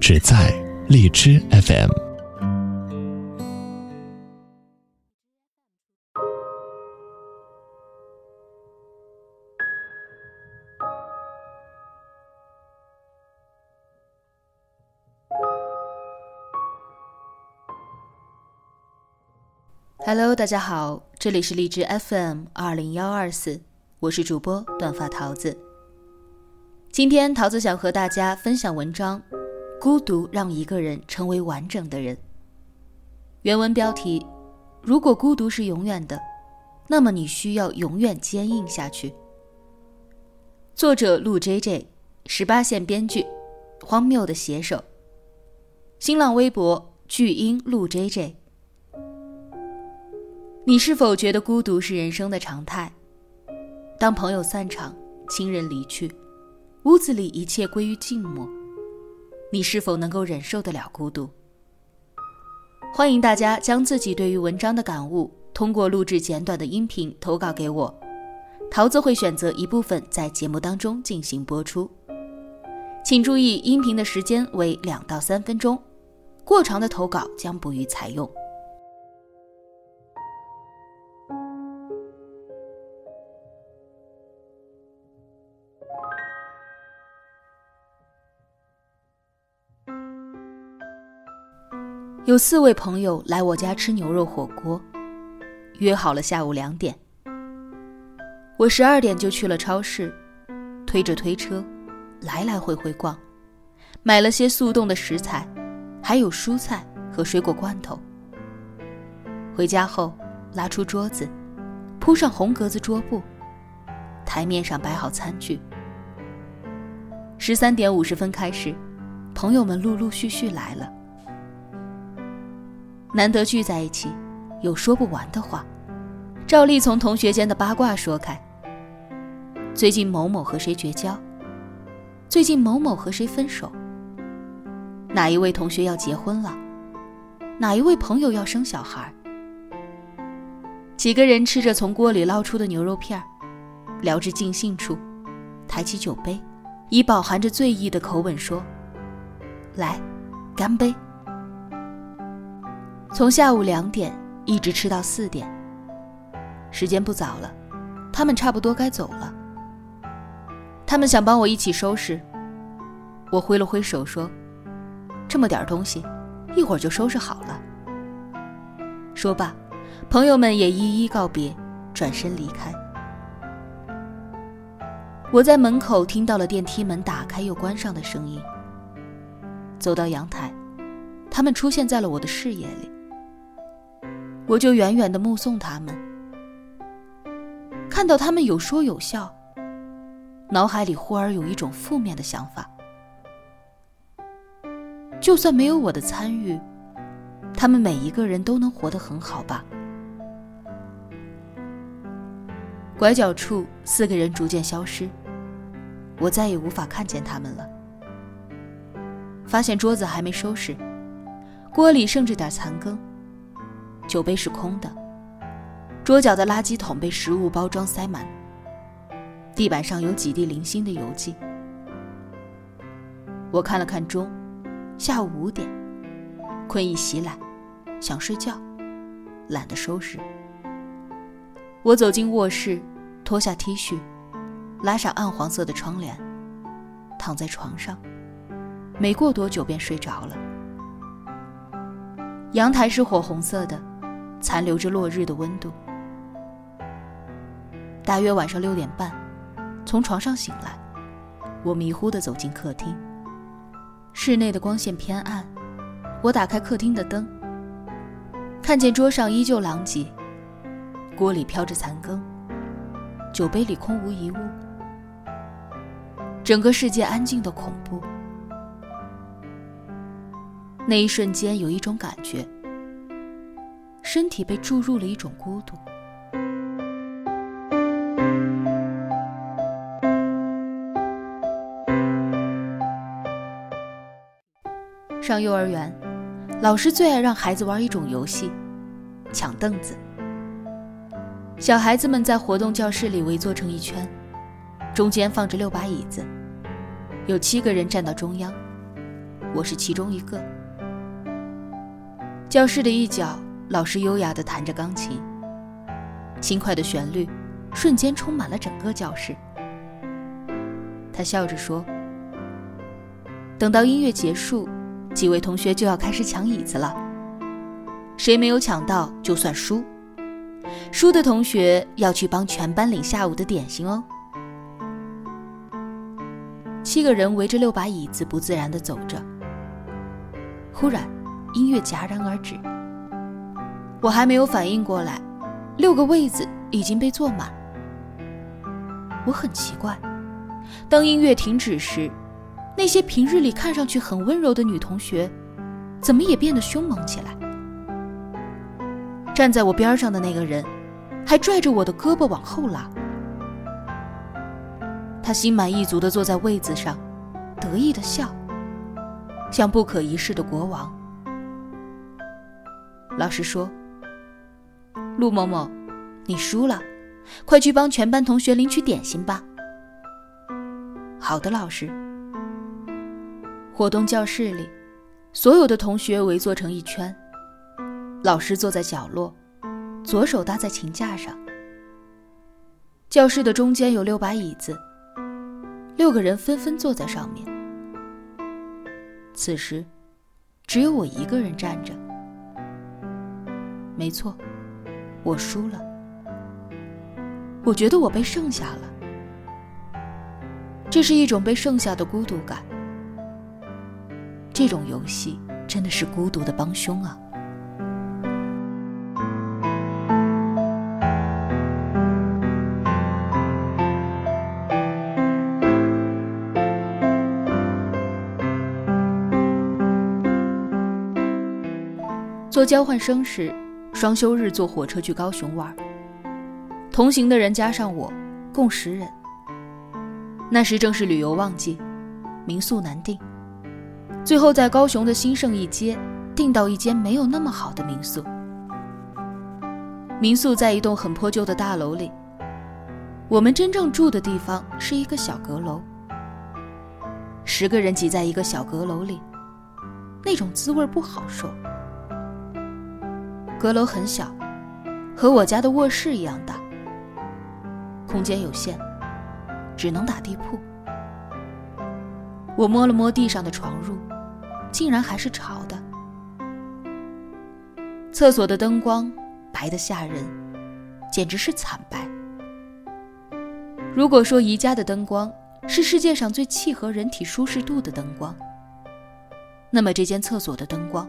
只在荔枝 FM。Hello，大家好，这里是荔枝 FM 二零幺二四，我是主播短发桃子。今天桃子想和大家分享文章。孤独让一个人成为完整的人。原文标题：如果孤独是永远的，那么你需要永远坚硬下去。作者陆 J J，十八线编剧，荒谬的写手。新浪微博巨婴陆 J J。你是否觉得孤独是人生的常态？当朋友散场，亲人离去，屋子里一切归于静默。你是否能够忍受得了孤独？欢迎大家将自己对于文章的感悟通过录制简短的音频投稿给我，桃子会选择一部分在节目当中进行播出。请注意，音频的时间为两到三分钟，过长的投稿将不予采用。有四位朋友来我家吃牛肉火锅，约好了下午两点。我十二点就去了超市，推着推车，来来回回逛，买了些速冻的食材，还有蔬菜和水果罐头。回家后，拉出桌子，铺上红格子桌布，台面上摆好餐具。十三点五十分开始，朋友们陆陆续续来了。难得聚在一起，有说不完的话。照例从同学间的八卦说开。最近某某和谁绝交？最近某某和谁分手？哪一位同学要结婚了？哪一位朋友要生小孩？几个人吃着从锅里捞出的牛肉片聊至尽兴处，抬起酒杯，以饱含着醉意的口吻说：“来，干杯。”从下午两点一直吃到四点，时间不早了，他们差不多该走了。他们想帮我一起收拾，我挥了挥手说：“这么点东西，一会儿就收拾好了。”说罢，朋友们也一一告别，转身离开。我在门口听到了电梯门打开又关上的声音，走到阳台，他们出现在了我的视野里。我就远远的目送他们，看到他们有说有笑，脑海里忽而有一种负面的想法：就算没有我的参与，他们每一个人都能活得很好吧？拐角处，四个人逐渐消失，我再也无法看见他们了。发现桌子还没收拾，锅里剩着点残羹。酒杯是空的，桌角的垃圾桶被食物包装塞满，地板上有几滴零星的油迹。我看了看钟，下午五点，困意袭来，想睡觉，懒得收拾。我走进卧室，脱下 T 恤，拉上暗黄色的窗帘，躺在床上，没过多久便睡着了。阳台是火红色的。残留着落日的温度。大约晚上六点半，从床上醒来，我迷糊地走进客厅。室内的光线偏暗，我打开客厅的灯，看见桌上依旧狼藉，锅里飘着残羹，酒杯里空无一物，整个世界安静的恐怖。那一瞬间，有一种感觉，身体被注入了一种孤独。上幼儿园，老师最爱让孩子玩一种游戏——抢凳子。小孩子们在活动教室里围坐成一圈，中间放着六把椅子，有七个人站到中央，我是其中一个。教室的一角，老师优雅地弹着钢琴，轻快的旋律瞬间充满了整个教室。他笑着说：“等到音乐结束。”几位同学就要开始抢椅子了，谁没有抢到就算输，输的同学要去帮全班领下午的点心哦。七个人围着六把椅子不自然地走着，忽然音乐戛然而止，我还没有反应过来，六个位子已经被坐满。我很奇怪，当音乐停止时。那些平日里看上去很温柔的女同学，怎么也变得凶猛起来？站在我边上的那个人，还拽着我的胳膊往后拉。他心满意足地坐在位子上，得意地笑，像不可一世的国王。老师说：“陆某某，你输了，快去帮全班同学领取点心吧。”好的，老师。活动教室里，所有的同学围坐成一圈，老师坐在角落，左手搭在琴架上。教室的中间有六把椅子，六个人纷纷坐在上面。此时，只有我一个人站着。没错，我输了。我觉得我被剩下了，这是一种被剩下的孤独感。这种游戏真的是孤独的帮凶啊！做交换生时，双休日坐火车去高雄玩，同行的人加上我，共十人。那时正是旅游旺季，民宿难订。最后，在高雄的兴盛一街订到一间没有那么好的民宿。民宿在一栋很破旧的大楼里，我们真正住的地方是一个小阁楼。十个人挤在一个小阁楼里，那种滋味不好受。阁楼很小，和我家的卧室一样大，空间有限，只能打地铺。我摸了摸地上的床褥。竟然还是潮的。厕所的灯光白得吓人，简直是惨白。如果说宜家的灯光是世界上最契合人体舒适度的灯光，那么这间厕所的灯光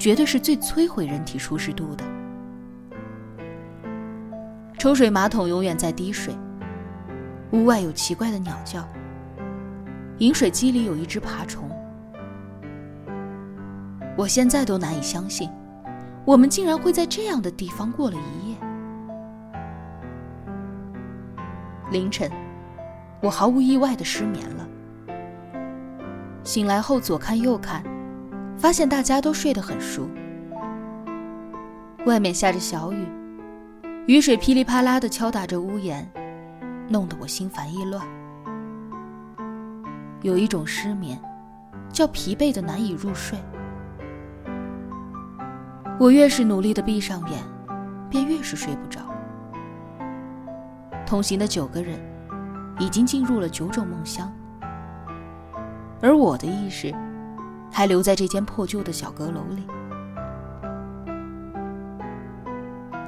绝对是最摧毁人体舒适度的。抽水马桶永远在滴水，屋外有奇怪的鸟叫，饮水机里有一只爬虫。我现在都难以相信，我们竟然会在这样的地方过了一夜。凌晨，我毫无意外的失眠了。醒来后左看右看，发现大家都睡得很熟。外面下着小雨，雨水噼里啪啦的敲打着屋檐，弄得我心烦意乱。有一种失眠，叫疲惫的难以入睡。我越是努力的闭上眼，便越是睡不着。同行的九个人已经进入了九种梦乡，而我的意识还留在这间破旧的小阁楼里。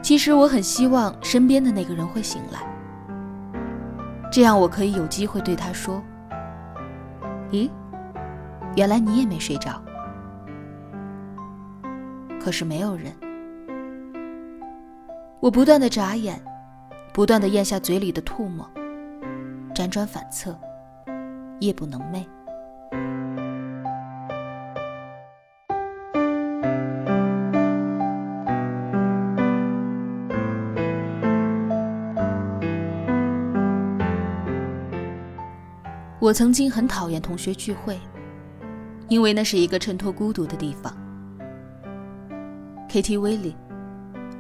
其实我很希望身边的那个人会醒来，这样我可以有机会对他说：“咦，原来你也没睡着。”可是没有人。我不断的眨眼，不断的咽下嘴里的唾沫，辗转反侧，夜不能寐。我曾经很讨厌同学聚会，因为那是一个衬托孤独的地方。KTV 里，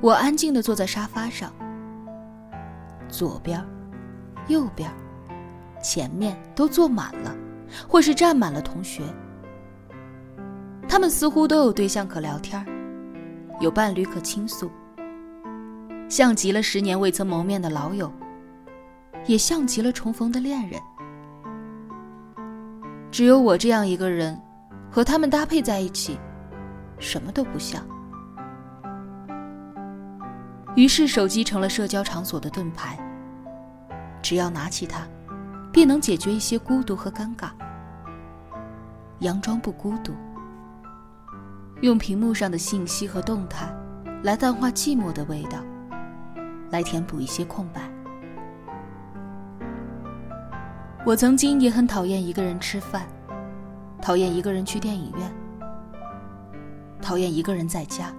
我安静的坐在沙发上，左边、右边、前面都坐满了，或是站满了同学。他们似乎都有对象可聊天，有伴侣可倾诉，像极了十年未曾谋面的老友，也像极了重逢的恋人。只有我这样一个人，和他们搭配在一起，什么都不像。于是，手机成了社交场所的盾牌。只要拿起它，便能解决一些孤独和尴尬，佯装不孤独，用屏幕上的信息和动态，来淡化寂寞的味道，来填补一些空白。我曾经也很讨厌一个人吃饭，讨厌一个人去电影院，讨厌一个人在家。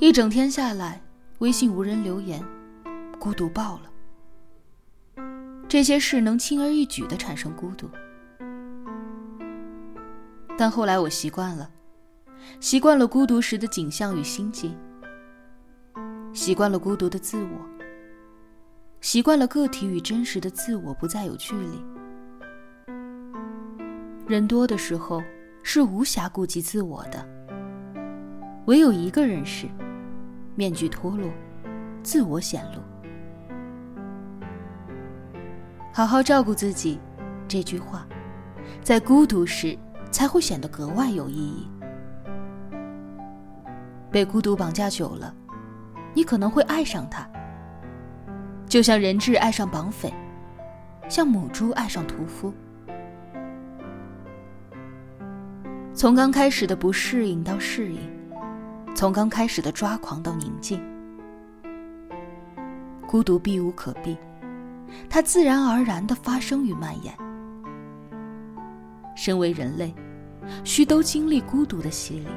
一整天下来，微信无人留言，孤独爆了。这些事能轻而易举的产生孤独，但后来我习惯了，习惯了孤独时的景象与心境，习惯了孤独的自我。习惯了个体与真实的自我不再有距离。人多的时候是无暇顾及自我的，唯有一个人时，面具脱落，自我显露。好好照顾自己，这句话，在孤独时才会显得格外有意义。被孤独绑架久了，你可能会爱上他。就像人质爱上绑匪，像母猪爱上屠夫。从刚开始的不适应到适应，从刚开始的抓狂到宁静，孤独避无可避，它自然而然的发生与蔓延。身为人类，需都经历孤独的洗礼。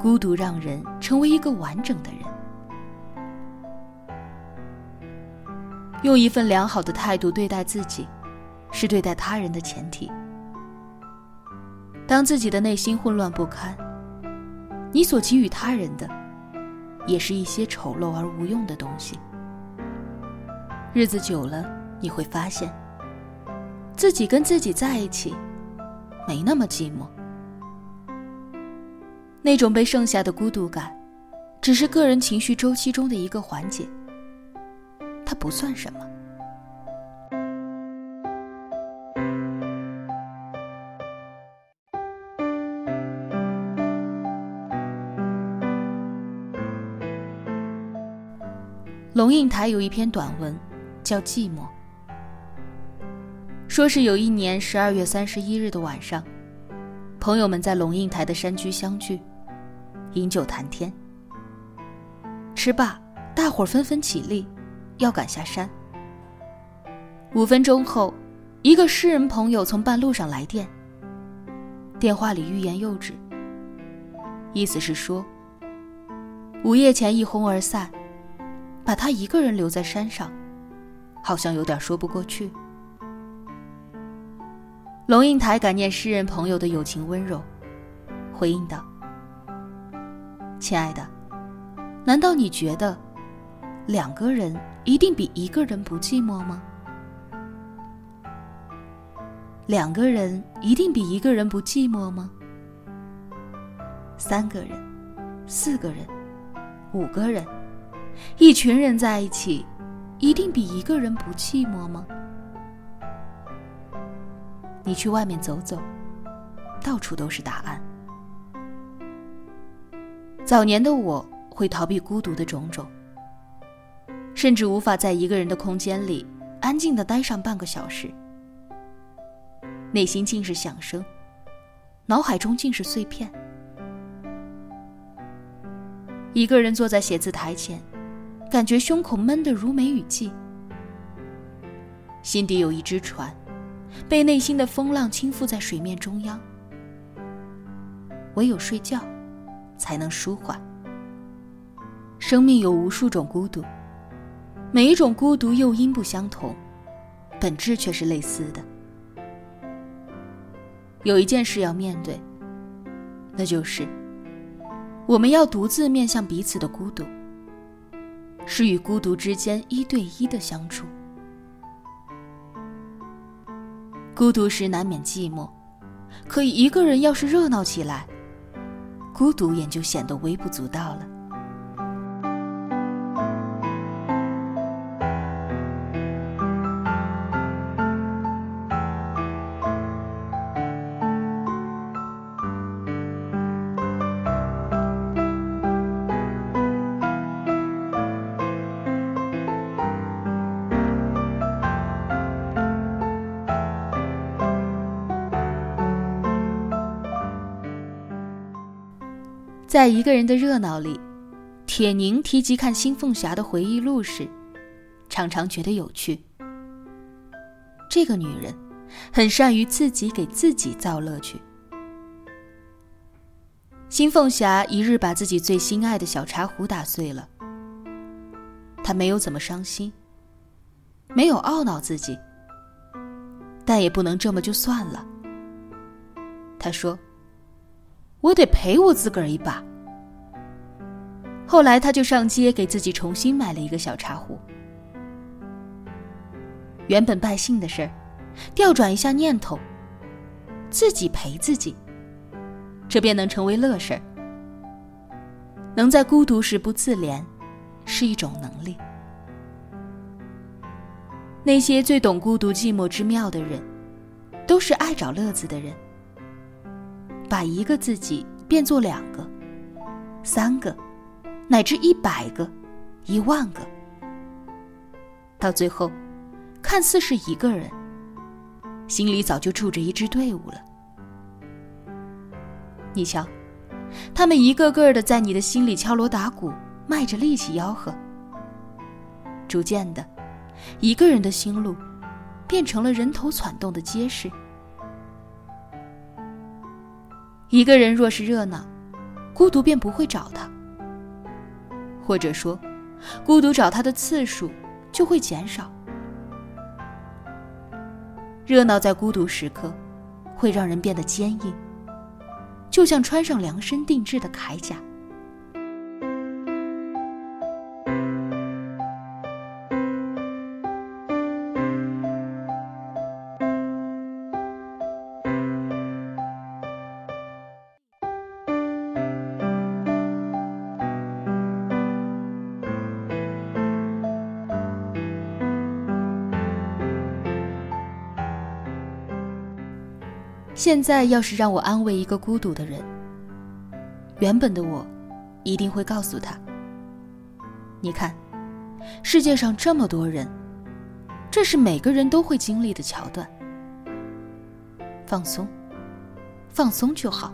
孤独让人成为一个完整的人。用一份良好的态度对待自己，是对待他人的前提。当自己的内心混乱不堪，你所给予他人的，也是一些丑陋而无用的东西。日子久了，你会发现，自己跟自己在一起，没那么寂寞。那种被剩下的孤独感，只是个人情绪周期中的一个环节。它不算什么。龙应台有一篇短文，叫《寂寞》，说是有一年十二月三十一日的晚上，朋友们在龙应台的山居相聚，饮酒谈天。吃罢，大伙儿纷纷起立。要赶下山。五分钟后，一个诗人朋友从半路上来电。电话里欲言又止，意思是说，午夜前一哄而散，把他一个人留在山上，好像有点说不过去。龙应台感念诗人朋友的友情温柔，回应道：“亲爱的，难道你觉得两个人？”一定比一个人不寂寞吗？两个人一定比一个人不寂寞吗？三个人、四个人、五个人，一群人在一起，一定比一个人不寂寞吗？你去外面走走，到处都是答案。早年的我会逃避孤独的种种。甚至无法在一个人的空间里安静的待上半个小时，内心尽是响声，脑海中尽是碎片。一个人坐在写字台前，感觉胸口闷得如梅雨季，心底有一只船，被内心的风浪倾覆在水面中央。唯有睡觉，才能舒缓。生命有无数种孤独。每一种孤独诱因不相同，本质却是类似的。有一件事要面对，那就是我们要独自面向彼此的孤独，是与孤独之间一对一的相处。孤独时难免寂寞，可以一个人要是热闹起来，孤独也就显得微不足道了。在一个人的热闹里，铁凝提及看新凤霞的回忆录时，常常觉得有趣。这个女人很善于自己给自己造乐趣。新凤霞一日把自己最心爱的小茶壶打碎了，她没有怎么伤心，没有懊恼自己，但也不能这么就算了。她说。我得赔我自个儿一把。后来，他就上街给自己重新买了一个小茶壶。原本败兴的事儿，调转一下念头，自己陪自己，这便能成为乐事儿。能在孤独时不自怜，是一种能力。那些最懂孤独寂寞之妙的人，都是爱找乐子的人。把一个自己变作两个、三个，乃至一百个、一万个，到最后，看似是一个人，心里早就住着一支队伍了。你瞧，他们一个个的在你的心里敲锣打鼓，卖着力气吆喝。逐渐的，一个人的心路，变成了人头攒动的街市。一个人若是热闹，孤独便不会找他；或者说，孤独找他的次数就会减少。热闹在孤独时刻，会让人变得坚硬，就像穿上量身定制的铠甲。现在要是让我安慰一个孤独的人，原本的我，一定会告诉他：“你看，世界上这么多人，这是每个人都会经历的桥段。放松，放松就好。”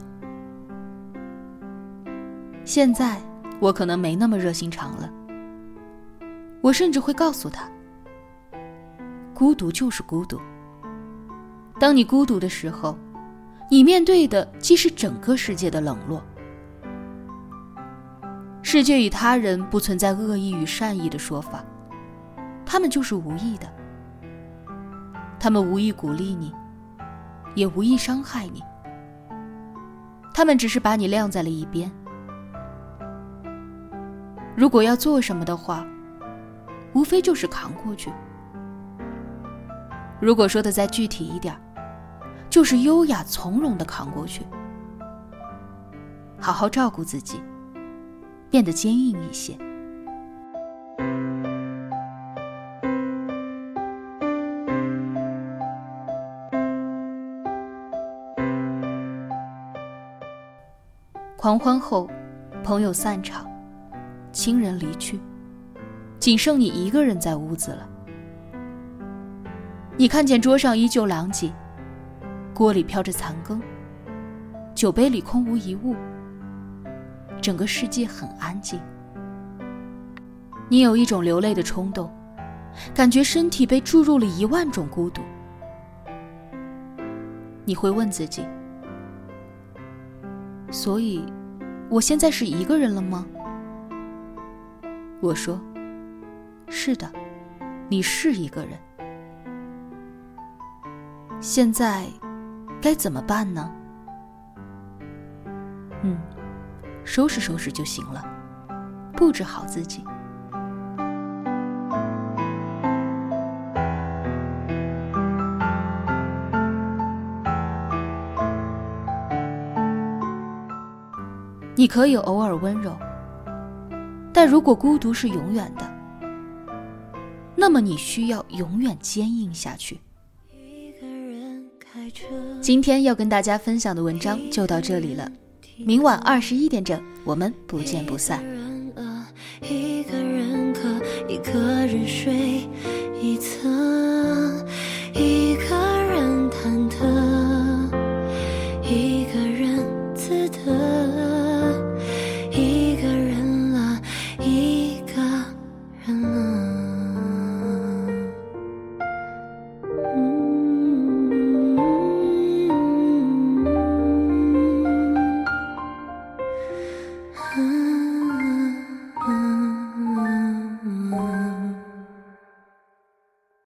现在我可能没那么热心肠了，我甚至会告诉他：“孤独就是孤独。当你孤独的时候。”你面对的既是整个世界的冷落，世界与他人不存在恶意与善意的说法，他们就是无意的，他们无意鼓励你，也无意伤害你，他们只是把你晾在了一边。如果要做什么的话，无非就是扛过去。如果说的再具体一点就是优雅从容的扛过去，好好照顾自己，变得坚硬一些。狂欢后，朋友散场，亲人离去，仅剩你一个人在屋子了。你看见桌上依旧狼藉。锅里飘着残羹，酒杯里空无一物，整个世界很安静。你有一种流泪的冲动，感觉身体被注入了一万种孤独。你会问自己：所以，我现在是一个人了吗？我说：是的，你是一个人。现在该怎么办呢？嗯，收拾收拾就行了，布置好自己。你可以偶尔温柔，但如果孤独是永远的，那么你需要永远坚硬下去。今天要跟大家分享的文章就到这里了，明晚二十一点整，我们不见不散。一个人，睡，一侧。